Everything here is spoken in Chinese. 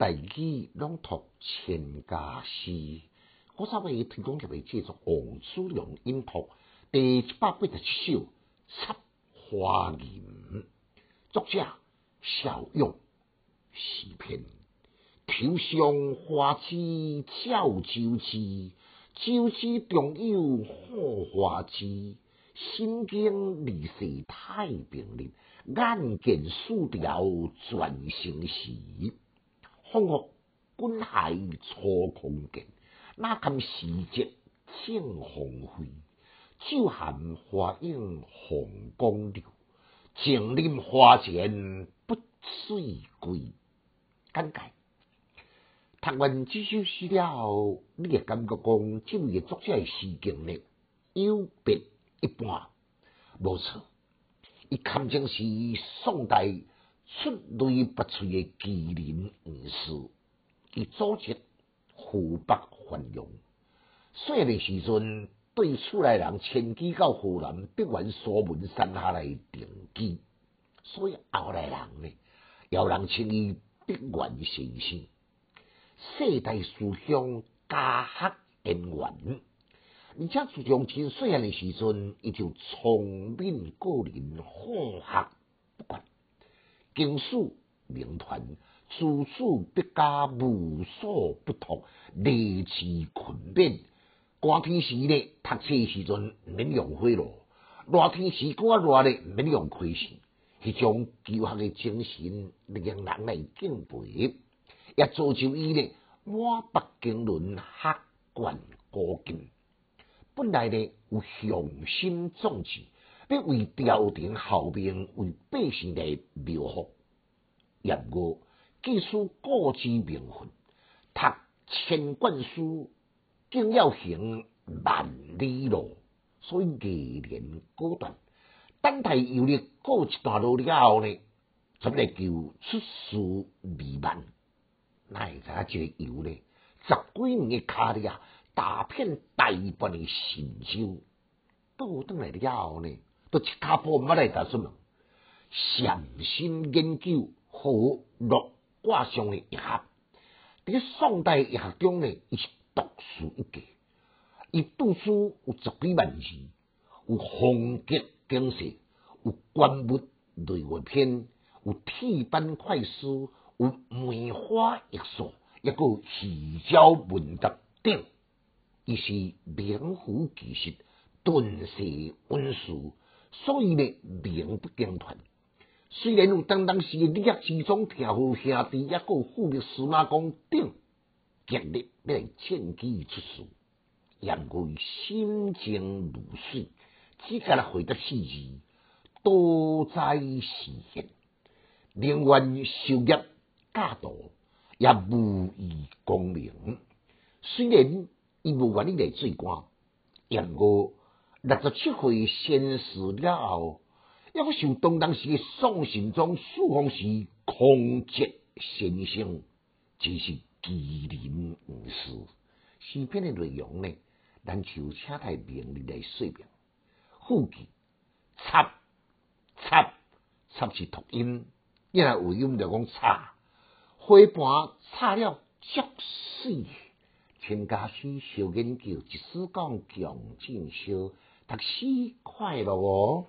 大义朗读千家诗，我稍微提供一位制作王子良音谱第一百八十七首《插花吟》，作者小勇，诗篇。秋上花枝照洲枝，洲枝中有好花枝。心经离世太平日，眼见树条转成诗。风雨滚海错空见，那堪时节正红飞？酒寒花影红光流，静临花前不醉归。感慨，读完这首诗了后，你会感觉讲，这位作者的诗经呢，有别一般。无错，伊堪称是宋代。出类拔萃的奇人异士，伊组织湖北繁荣。细个时阵，对厝内人迁居到湖南，必原苏门山下来定居，所以后来人呢，有人称伊必原先生。世代书香，家学渊源，而且自从真细汉的时阵，伊就聪明过人，好学不惯。经史名传，处处必加无所不通，利器困变。寒天时呢，读册时阵毋免用火炉；热天时过热咧，免用开水。迄种求学诶精神，令人来敬佩，也造就伊呢满北经纶，学贯古今。本来呢有雄心壮志。要为朝廷效命，为百姓来谋福。然而，既书故之名分，读千卷书，竟要行万里路。所以，艺年果断，等待游历过一段路了后呢，才来求出师未万。哪会知影这个游呢？十几年的卡里啊，打遍大半的神州，倒转来了后呢？都七卡波冇来答出问，潜心研究和六卦上的一合。伫宋代一学中呢，伊是独树一格。伊读书有十几万字，有风格经世，有观物类画篇，有铁板快书，有梅花易数，一个奇招文达等。伊是名副其实，顿世文书。所以呢，名不经传。虽然有当当时李克之中跳虎兄弟，也有富力司马光等极力要来劝其出书，然而心情如水，只敢来回答四字：多灾时现，宁愿受业家道，也无意功名。虽然伊无愿意来做官，然而。六十七岁仙逝了后，抑个受当当时嘅宋神宗数方时空劫先生，只是奇人异事。诗篇嘅内容呢，咱就请台名利来说明。副句插插插是读音，因为有音就讲插，花盘插了足水。全家诗小研究，一时讲强进修。读书快乐哦。